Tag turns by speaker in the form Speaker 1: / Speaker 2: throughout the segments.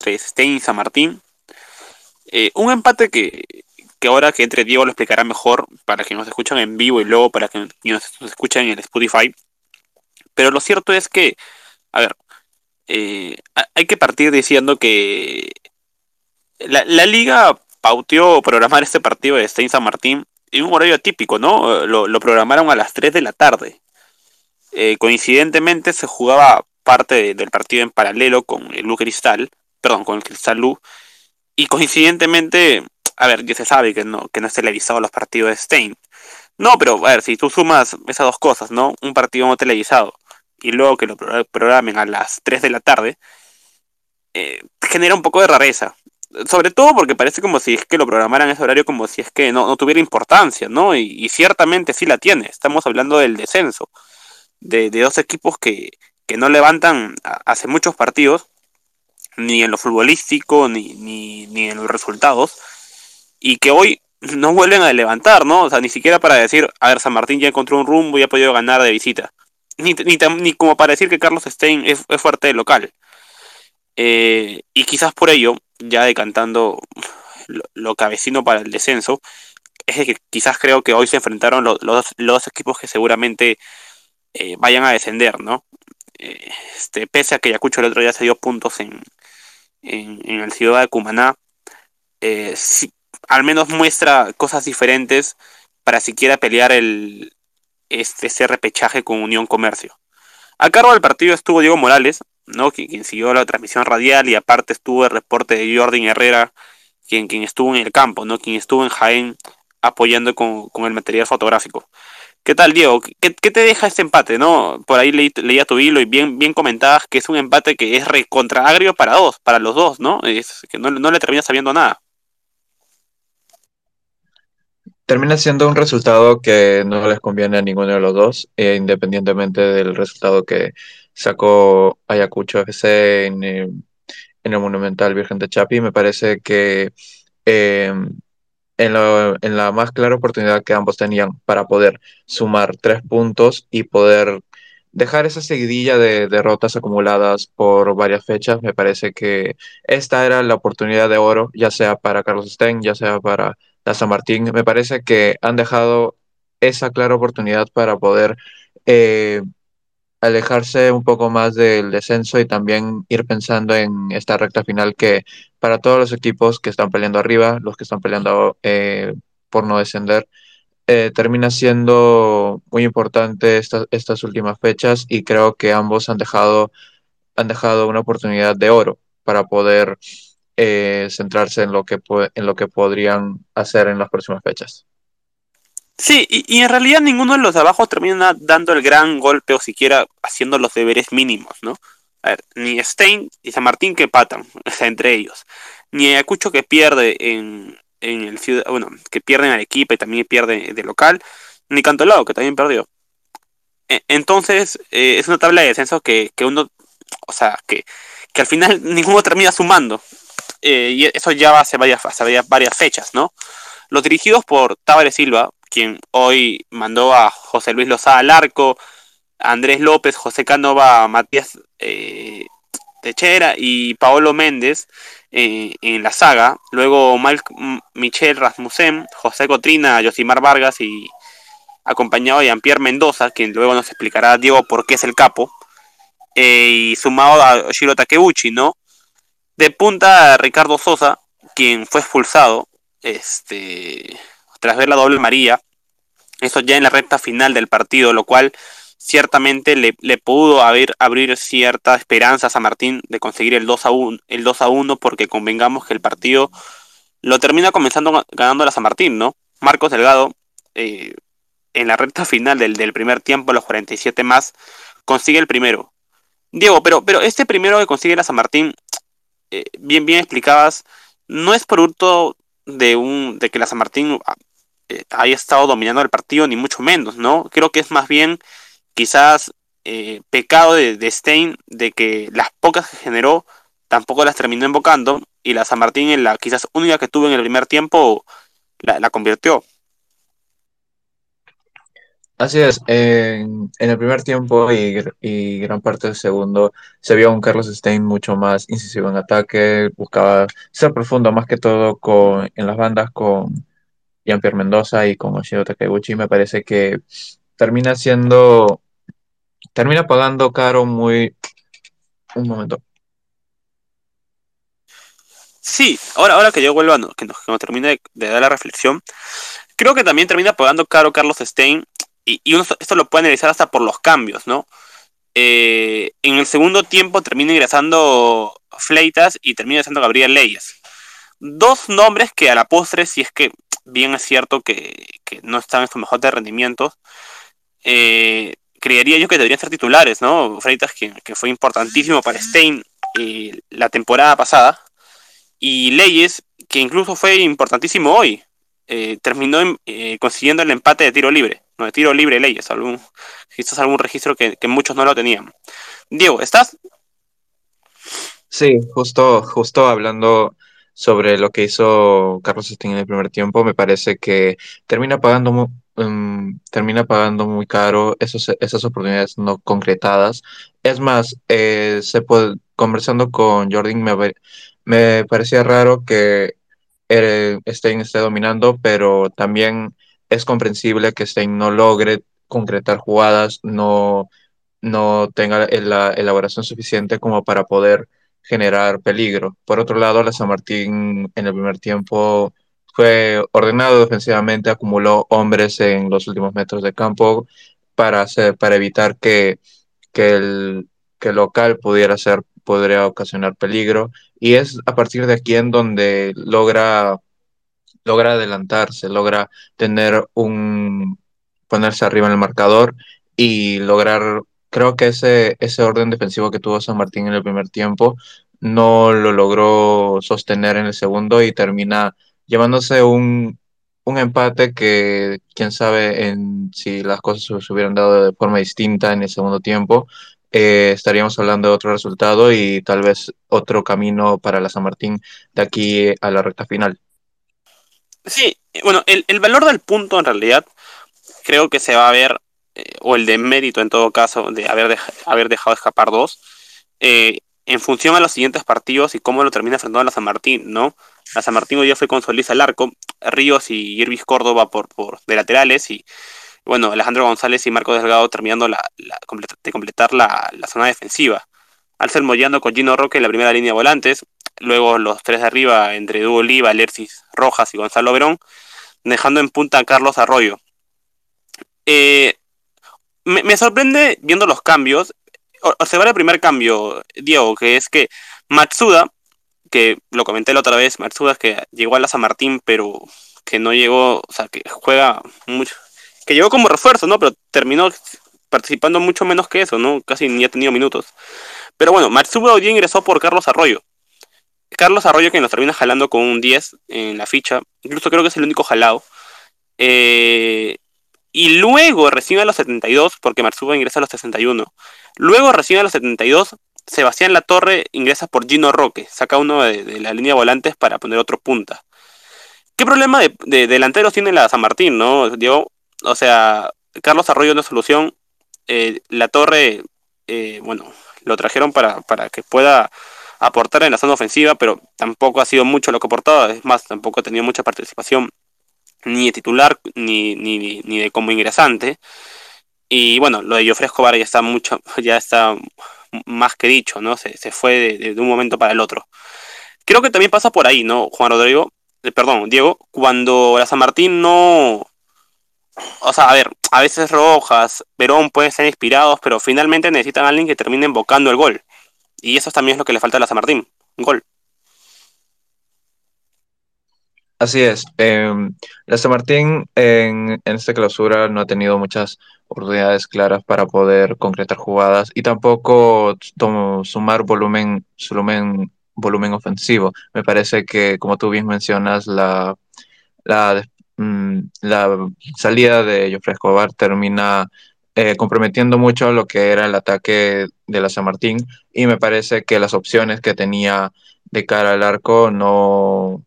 Speaker 1: entre Stein y San Martín. Eh, un empate que, que ahora que entre Diego lo explicará mejor para que nos escuchan en vivo y luego para que nos, escuchen en Spotify. Pero lo cierto es que, a ver, eh, hay que partir diciendo que la, liga pauteó programar este partido de Stein San Martín en un horario típico, ¿no? Lo, programaron a las 3 de la tarde. Eh, coincidentemente se jugaba parte del partido en paralelo con el Lu Cristal, perdón, con el Cristal Lu, y coincidentemente a ver, ya se sabe que no, que no es televisado los partidos de Stein. No, pero a ver, si tú sumas esas dos cosas, ¿no? Un partido no televisado y luego que lo programen a las 3 de la tarde, eh, genera un poco de rareza. Sobre todo porque parece como si es que lo programaran ese horario como si es que no, tuviera importancia, ¿no? Y, ciertamente sí la tiene. Estamos hablando del descenso. De, dos equipos que, que no levantan hace muchos partidos, ni en lo futbolístico, ni, ni, ni en los resultados y que hoy no vuelven a levantar, ¿no? O sea, ni siquiera para decir, a ver, San Martín ya encontró un rumbo y ha podido ganar de visita. Ni, ni, como para decir que Carlos Stein es, fuerte de local. Eh, y quizás por ello, ya decantando lo, cabecino para el descenso, es que quizás creo que hoy se enfrentaron los, los, dos equipos que seguramente eh, vayan a descender, ¿no? Eh, este, pese a que Yacucho el otro día se dio puntos en, en, el Ciudad de Cumaná, sí, al menos muestra cosas diferentes para siquiera pelear el, este, ese repechaje con Unión Comercio. A cargo del partido estuvo Diego Morales, ¿no? quien, siguió la transmisión radial y aparte estuvo el reporte de Jordan Herrera, quien, quien estuvo en el campo, ¿no? quien estuvo en Jaén apoyando con, el material fotográfico. ¿Qué tal, Diego? ¿Qué, te deja este empate? no Por ahí leía tu hilo y bien, bien comentabas que es un empate que es recontra agrio para dos, para los dos, ¿no? Que no, le termina sabiendo nada.
Speaker 2: termina siendo un resultado que no les conviene a ninguno de los dos, eh, independientemente del resultado que sacó Ayacucho FC en, en, el Monumental Virgen de Chapi. Me parece que eh, en, en, la más clara oportunidad que ambos tenían para poder sumar tres puntos y poder dejar esa seguidilla de derrotas acumuladas por varias fechas, me parece que esta era la oportunidad de oro, ya sea para Carlos Stein, ya sea para la San Martín, me parece que han dejado esa clara oportunidad para poder eh, alejarse un poco más del descenso y también ir pensando en esta recta final que para todos los equipos que están peleando arriba, los que están peleando eh, por no descender, eh, termina siendo muy importante estas últimas fechas y creo que ambos han dejado, han dejado una oportunidad de oro para poder eh, centrarse en lo, que en lo que podrían hacer en las próximas fechas.
Speaker 1: Sí, y, en realidad ninguno de los de abajo termina dando el gran golpe o siquiera haciendo los deberes mínimos, ¿no? A ver, ni Stein ni San Martín que patan, o sea, entre ellos, ni Ayacucho que pierde en, en el bueno, que pierden al equipo y también pierde de local, ni Cantolao que también perdió. E, entonces, eh, es una tabla de descenso que, que uno, o sea, que, que al final ninguno termina sumando. Eh, y eso ya va hace varias, hace varias fechas, ¿no? Los dirigidos por Tavares Silva, quien hoy mandó a José Luis Lozada al arco, Andrés López, José Canova, Matías eh, Techera y Paolo Méndez eh, en la saga. Luego Michel Rasmussen, José Cotrina, Josimar Vargas y acompañado de Jean-Pierre Mendoza, quien luego nos explicará Diego por qué es el capo. y sumado a Shiro Takeuchi, ¿no? De punta Ricardo Sosa, quien fue expulsado este, tras ver la doble María. Eso ya en la recta final del partido, lo cual ciertamente le, pudo haber, abrir cierta esperanza a Martín de conseguir el 2 a 1, el 2 a 1 porque convengamos que el partido lo termina comenzando ganando la San Martín, ¿no? Marcos Delgado, eh, en la recta final del, del, primer tiempo, los 47 más, consigue el primero. Diego, pero, pero este primero que consigue la San Martín eh, bien, bien explicabas, no es producto de un de que la San Martín eh, haya estado dominando el partido, ni mucho menos, ¿no? Creo que es más bien quizás eh, pecado de, de, Stein de que las pocas que generó tampoco las terminó invocando y la San Martín la quizás única que tuvo en el primer tiempo la, la convirtió.
Speaker 2: Así es, en, el primer tiempo y, gr- y gran parte del segundo se vio un Carlos Stein mucho más incisivo en ataque, buscaba ser profundo más que todo con, en las bandas con Jean-Pierre Mendoza y con Oshiro Takeuchi. Me parece que termina siendo, termina pagando caro muy... Un momento.
Speaker 1: Sí, ahora, ahora que yo vuelva, que nos, que nos termine de, dar la reflexión, creo que también termina pagando caro Carlos Stein, y, y esto lo puede analizar hasta por los cambios, ¿no? Eh, en el segundo tiempo termina ingresando Fleitas y termina ingresando Gabriel Leyes. Dos nombres que a la postre, si es que bien es cierto que, que no están en su mejor de rendimientos, eh, creería yo que deberían ser titulares, ¿no? Freitas, que, que fue importantísimo para Stein eh, la temporada pasada, y Leyes, que incluso fue importantísimo hoy, eh, terminó en- eh, consiguiendo el empate de tiro libre, no de tiro libre Leyes, algún, quizás algún registro que, que muchos no lo tenían. Diego, ¿estás?
Speaker 2: Sí, justo, justo hablando sobre lo que hizo Carlos Stein en el primer tiempo, me parece que termina pagando, mu- mm, termina pagando muy caro esas oportunidades no concretadas. Es más, eh, se puede- conversando con Jordan me, me parecía raro que Stein esté dominando, pero también es comprensible que Stein no logre concretar jugadas, no no tenga la elaboración suficiente como para poder generar peligro. Por otro lado, la San Martín en el primer tiempo fue ordenado defensivamente, acumuló hombres en los últimos metros de campo para, hacer, para evitar que, que, el, que local pudiera ser podría ocasionar peligro y es a partir de aquí en donde logra logra adelantarse, logra tener un, ponerse arriba en el marcador y lograr, creo que ese, ese orden defensivo que tuvo San Martín en el primer tiempo no lo logró sostener en el segundo y termina llevándose un, un empate que quién sabe en, si las cosas se hubieran dado de forma distinta en el segundo tiempo. eh, estaríamos hablando de otro resultado y tal vez otro camino para la San Martín de aquí a la recta final.
Speaker 1: Sí, bueno, el, el valor del punto en realidad creo que se va a ver, o el de mérito en todo caso, de haber, haber dejado escapar dos, eh, en función a los siguientes partidos y cómo lo termina enfrentando la San Martín, ¿no? La San Martín hoy día fue con Solís al arco, Ríos y Irvis Córdoba por, por de laterales y bueno, Alejandro González y Marco Delgado terminando la, de completar la, la, zona defensiva. Alcer Moyano con Gino Roque en la primera línea de volantes, luego los tres de arriba entre Duo Oliva, Lercis Rojas y Gonzalo Verón, dejando en punta a Carlos Arroyo. Eh, me, sorprende viendo los cambios, observar el primer cambio, Diego, que es que Matsuda, que lo comenté la otra vez, Matsuda que llegó a la San Martín, pero que no llegó, o sea, que juega mucho, que llegó como refuerzo, ¿no? Pero terminó participando mucho menos que eso, ¿no? Casi ni ha tenido minutos. Pero bueno, Matsuda hoy día ingresó por Carlos Arroyo. Carlos Arroyo que nos termina jalando con un 10 en la ficha, incluso creo que es el único jalado. Eh, y luego, recién a los 72, porque Matsuda ingresa a los 61. Luego, recién a los 72, Sebastián Latorre ingresa por Gino Roque, saca uno de, la línea de volantes para poner otro punta. ¿Qué problema de, de, delanteros tiene la San Martín, no, Diego? O sea, Carlos Arroyo no solución. Eh, la Torre, eh, bueno, lo trajeron para, para que pueda aportar en la zona ofensiva, pero tampoco ha sido mucho lo que ha aportado. Es más, tampoco ha tenido mucha participación, ni de titular, ni, ni, ni de como ingresante. Y bueno, lo de Jofre Escobar ya está mucho, ya está más que dicho, ¿no? Se, se fue de, un momento para el otro. Creo que también pasa por ahí, ¿no, Juan Rodrigo? Eh, perdón, Diego, cuando la San Martín no, o sea, a ver, a veces Rojas, Verón pueden ser inspirados, pero finalmente necesitan a alguien que termine invocando el gol. Y eso también es lo que le falta a la San Martín, un gol.
Speaker 2: Así es. Eh, la San Martín en, esta clausura no ha tenido muchas oportunidades claras para poder concretar jugadas y tampoco sumar volumen, volumen, volumen ofensivo. Me parece que, como tú bien mencionas, la, la, la salida de Jofre Escobar termina eh, comprometiendo mucho lo que era el ataque de la San Martín y me parece que las opciones que tenía de cara al arco no,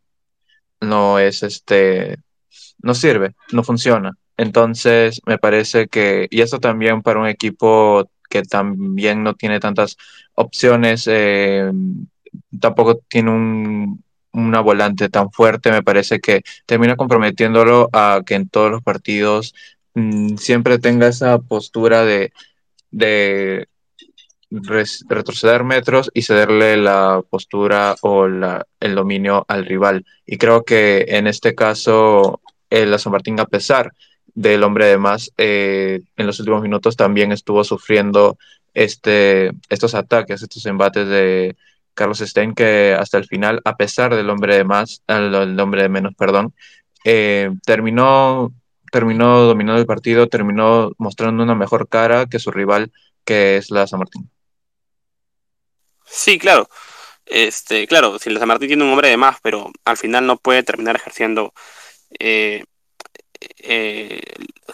Speaker 2: no es este, no sirve, no funciona. Entonces, me parece que, y esto también para un equipo que también no tiene tantas opciones, eh, tampoco tiene un, una volante tan fuerte, me parece que termina comprometiéndolo a que en todos los partidos mm, siempre tenga esa postura de, de retroceder metros y cederle la postura o la, el dominio al rival. Y creo que en este caso, el San Martín, a pesar del hombre de más, eh, en los últimos minutos también estuvo sufriendo este, estos ataques, estos embates de Carlos Stein, que hasta el final, a pesar del hombre de más, el, hombre de menos, perdón, eh, terminó, terminó dominando el partido, terminó mostrando una mejor cara que su rival, que es la San Martín.
Speaker 1: Sí, claro. Este, claro, si San Martín tiene un hombre de más, pero al final no puede terminar ejerciendo eh, eh,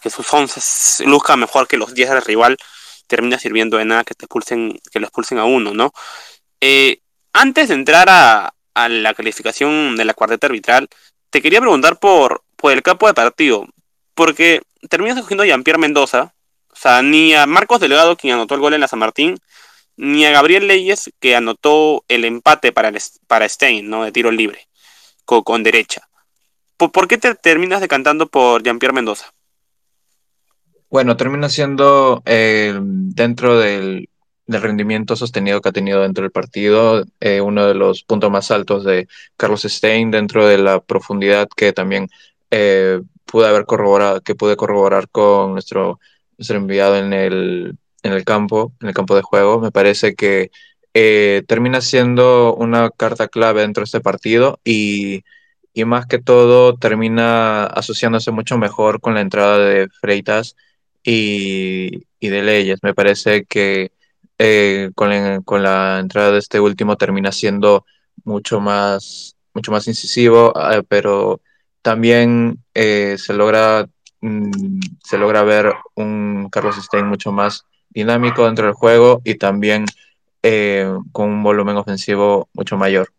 Speaker 1: que sus 11 luzcan mejor que los 10 del rival, termina sirviendo de nada que te expulsen, que lo expulsen a uno, ¿no? Eh, antes de entrar a, la calificación de la cuarteta arbitral, te quería preguntar por, por el campo de partido, porque terminas escogiendo a Jean-Pierre Mendoza, o sea, ni a Marcos Delgado, quien anotó el gol en la San Martín, ni a Gabriel Leyes, que anotó el empate para, para Stein, ¿no? De tiro libre, con, con derecha. ¿Por, ¿Por, qué te terminas decantando por Jean-Pierre Mendoza?
Speaker 2: Bueno, termina siendo eh, dentro del, del, rendimiento sostenido que ha tenido dentro del partido, eh, uno de los puntos más altos de Carlos Stein, dentro de la profundidad que también eh, pude haber corroborado, que pude corroborar con nuestro, nuestro enviado en el, en el campo, en el campo de juego. Me parece que eh, termina siendo una carta clave dentro de este partido y, y, más que todo termina asociándose mucho mejor con la entrada de Freitas y, y de Leyes. Me parece que eh, con, la, con, la, entrada de este último termina siendo mucho más, mucho más incisivo, eh, pero también eh, se logra mm, se logra ver un Carlos Stein mucho más dinámico dentro del juego y también eh, con un volumen ofensivo mucho mayor.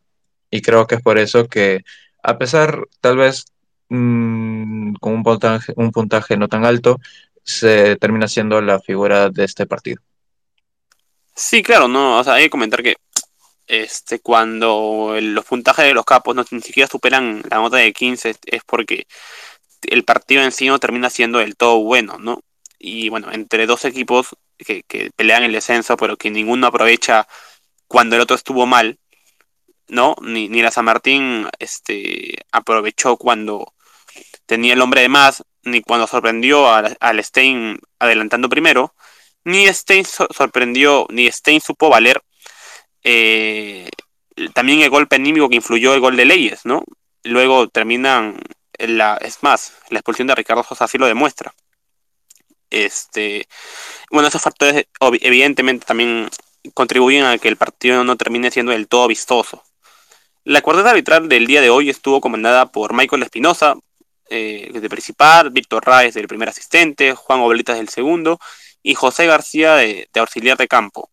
Speaker 2: Y creo que es por eso que, a pesar tal vez mmm, con un puntaje, un puntaje no tan alto, se termina siendo la figura de este partido.
Speaker 1: Sí, claro, no, o sea, hay que comentar que este, cuando los puntajes de los capos ni siquiera superan la nota de 15 es porque el partido en sí no termina siendo del todo bueno, ¿no? Y bueno, entre dos equipos que, pelean el descenso, pero que ninguno aprovecha cuando el otro estuvo mal, ¿no? Ni, ni la San Martín este, aprovechó cuando tenía el hombre de más, ni cuando sorprendió al, Stein adelantando primero, ni Stein so sorprendió, ni Stein supo valer eh, también el golpe anímico que influyó el gol de Leyes, ¿no? Luego terminan, la, es más, la expulsión de Ricardo Sosa lo demuestra. Este, bueno, esos factores evidentemente también contribuyen a que el partido no termine siendo del todo vistoso. La cuarteta arbitral del día de hoy estuvo comandada por Michael Espinosa, eh, de principal, Víctor Raez del primer asistente, Juan Obelitas del segundo y José García de, auxiliar de campo.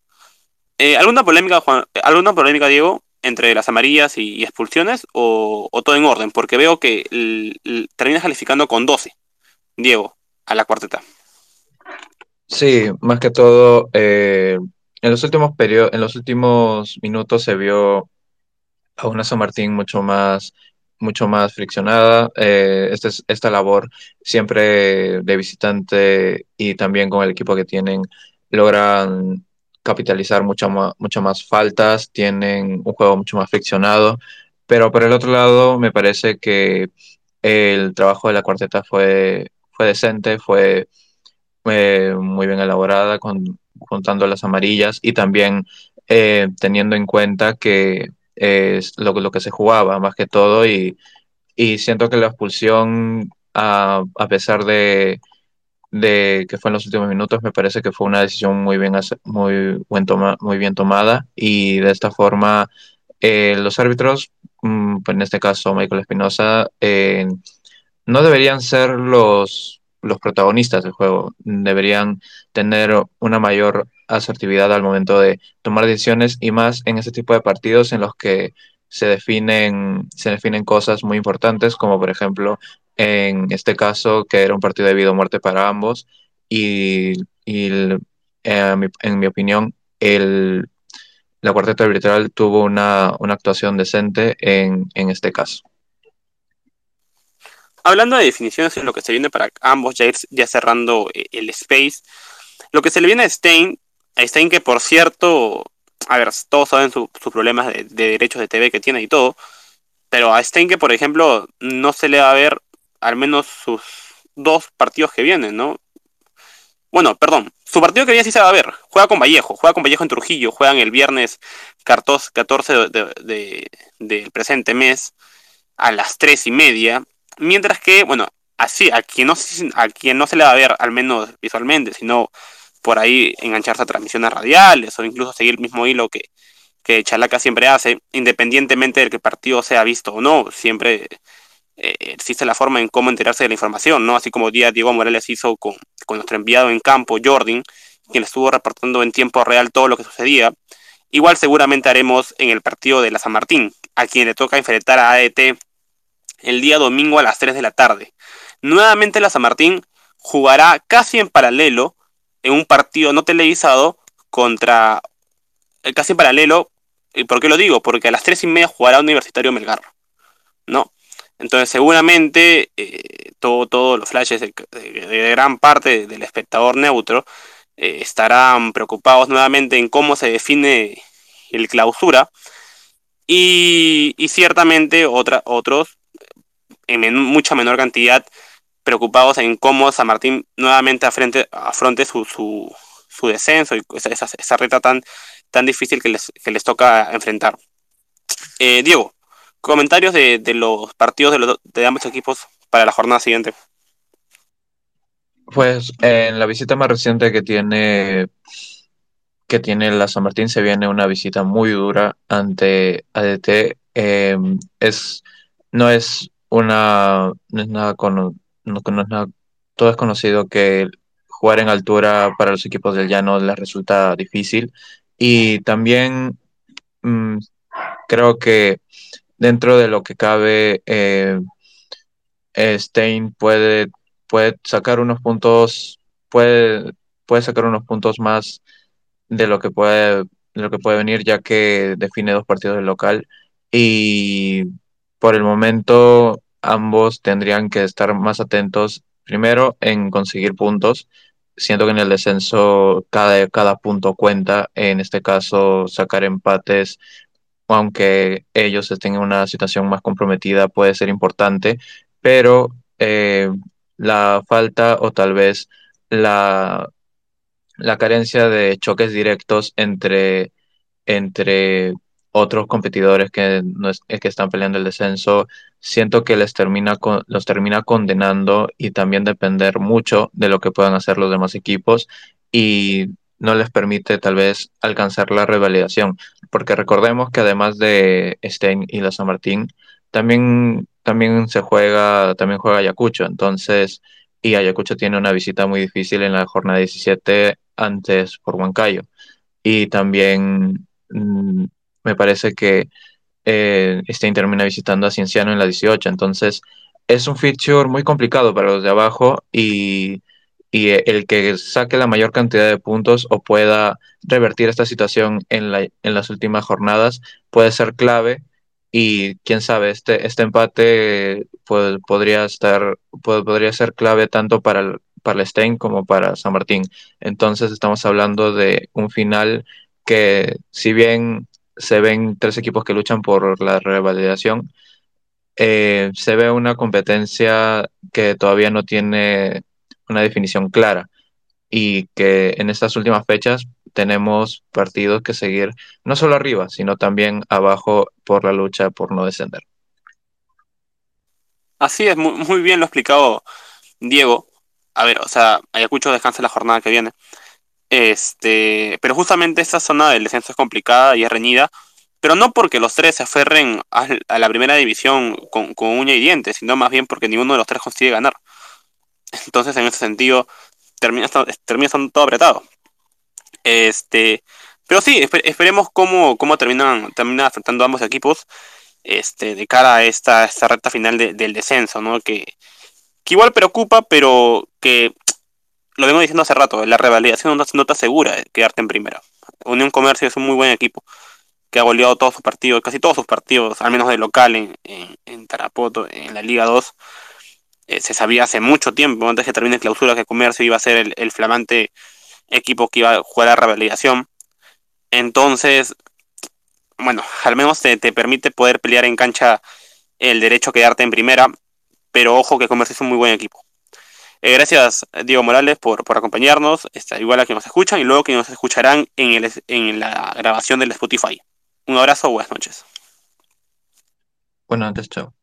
Speaker 1: Eh, ¿alguna, polémica, ¿Alguna polémica, Diego, entre las amarillas y, expulsiones o, o, todo en orden? Porque veo que terminas calificando con 12, Diego, a la cuarteta.
Speaker 2: Sí, más que todo, eh, en los últimos periodos, en los últimos minutos se vio a una San Martín mucho más mucho más friccionada. Eh, esta, esta labor siempre de visitante y también con el equipo que tienen logran capitalizar mucho más, mucho más faltas, tienen un juego mucho más friccionado, pero por el otro lado me parece que el trabajo de la cuarteta fue, fue decente, fue eh, muy bien elaborada, con, contando las amarillas y también eh, teniendo en cuenta que es lo, lo, que se jugaba más que todo y, y siento que la expulsión, a, a pesar de, de, que fue en los últimos minutos, me parece que fue una decisión muy bien, muy, buen toma, muy bien tomada y de esta forma eh, los árbitros, mmm, en este caso Michael Espinosa, eh, no deberían ser los, los protagonistas del juego, deberían tener una mayor asertividad al momento de tomar decisiones y más en ese tipo de partidos en los que se definen, se definen cosas muy importantes como por ejemplo en este caso, que era un partido de vida o muerte para ambos, y, y eh, en mi opinión, el, la cuarteta arbitral tuvo una, una actuación decente en, en, este caso.
Speaker 1: Hablando de definiciones y lo que se viene para ambos, ya, ya cerrando eh, el space, lo que se le viene a Stein, a Stein que por cierto, a ver, todos saben sus su problemas de, de, derechos de TV que tiene y todo, pero a Stein que por ejemplo no se le va a ver al menos sus dos partidos que vienen, ¿no? Bueno, perdón, su partido que viene sí se va a ver. Juega con Vallejo, juega con Vallejo en Trujillo, juegan el viernes 14 del de, de, presente mes a las 3 y media. Mientras que, bueno, así, a quien, no, a quien no se le va a ver, al menos visualmente, sino por ahí engancharse a transmisiones radiales o incluso seguir el mismo hilo que, que Chalaca siempre hace, independientemente de que el partido sea visto o no, siempre eh, existe la forma en cómo enterarse de la información, ¿no? Así como día Diego Morales hizo con, con nuestro enviado en campo, Jordan, quien estuvo reportando en tiempo real todo lo que sucedía. Igual seguramente haremos en el partido de la San Martín, a quien le toca enfrentar a AET el día domingo a las 3 de la tarde. Nuevamente la San Martín jugará casi en paralelo en un partido no televisado contra eh, casi en paralelo. ¿Y por qué lo digo? Porque a las 3 y media jugará Universitario Melgar. ¿No? Entonces seguramente eh, todos todo los flashes de, gran parte del espectador neutro eh, estarán preocupados nuevamente en cómo se define el clausura y, y ciertamente otros en mucha menor cantidad preocupados en cómo San Martín nuevamente afrente, afronte su, su, descenso y esa, esa, reta tan, tan difícil que les, que les toca enfrentar. Eh, Diego, comentarios de, los partidos de, de ambos equipos para la jornada siguiente.
Speaker 2: Pues en la visita más reciente que tiene que tiene la San Martín se viene una visita muy dura ante ADT. Eh, es no es una no es nada con no, no es nada, todo es conocido que jugar en altura para los equipos del llano les resulta difícil y también mmm, creo que dentro de lo que cabe, eh, Stein puede, puede sacar unos puntos, puede, puede sacar unos puntos más de lo que puede, de lo que puede venir, ya que define dos partidos del local. Y por el momento, ambos tendrían que estar más atentos, primero, en conseguir puntos. Siento que en el descenso cada, cada punto cuenta, en este caso sacar empates aunque ellos estén en una situación más comprometida, puede ser importante, pero eh, la falta o tal vez la, la carencia de choques directos entre, entre otros competidores que, no es, que están peleando el descenso, siento que les termina con, los termina condenando y también depender mucho de lo que puedan hacer los demás equipos y no les permite tal vez alcanzar la revalidación, porque recordemos que además de Stein y la San Martín, también, también se juega, también juega Ayacucho, entonces, y Ayacucho tiene una visita muy difícil en la jornada 17 antes por Huancayo, y también mmm, me parece que eh, Stein termina visitando a Cienciano en la 18, entonces es un feature muy complicado para los de abajo y y el que saque la mayor cantidad de puntos o pueda revertir esta situación en, la, en las últimas jornadas puede ser clave y quién sabe, este, este empate puede, podría, estar, puede, podría ser clave tanto para el, para el Stein como para San Martín. Entonces estamos hablando de un final que si bien se ven tres equipos que luchan por la revalidación, eh, se ve una competencia que todavía no tiene una definición clara y que en estas últimas fechas tenemos partidos que seguir no solo arriba, sino también abajo por la lucha por no descender.
Speaker 1: Así es, muy, muy bien lo explicado Diego. A ver, o sea, Ayacucho descansa la jornada que viene. Este, pero justamente esta zona del descenso es complicada y es reñida, pero no porque los tres se aferren a, la primera división con, con, uña y dientes, sino más bien porque ninguno de los tres consigue ganar. Entonces, en ese sentido, termina, termina estando todo apretado. Este, pero sí, esper, esperemos cómo, cómo terminan, terminan afrontando ambos equipos este, de cara a esta, esta recta final de, del descenso, ¿no? Que, que igual preocupa, pero que lo vengo diciendo hace rato, la revalidación no, no te asegura quedarte en primera. Unión Comercio es un muy buen equipo que ha goleado todos sus partidos, casi todos sus partidos, al menos de local en, Tarapoto, en la Liga 2. Eh, se sabía hace mucho tiempo, antes que termine clausura, que Comercio iba a ser el, el flamante equipo que iba a jugar a revalidación. Entonces, bueno, al menos te, te, permite poder pelear en cancha el derecho a quedarte en primera, pero ojo que Comercio es un muy buen equipo. Eh, gracias, Diego Morales, por, por acompañarnos, está, igual a que nos escuchan y luego que nos escucharán en, el, en la grabación del Spotify. Un abrazo, buenas noches.
Speaker 2: Buenas noches, chao.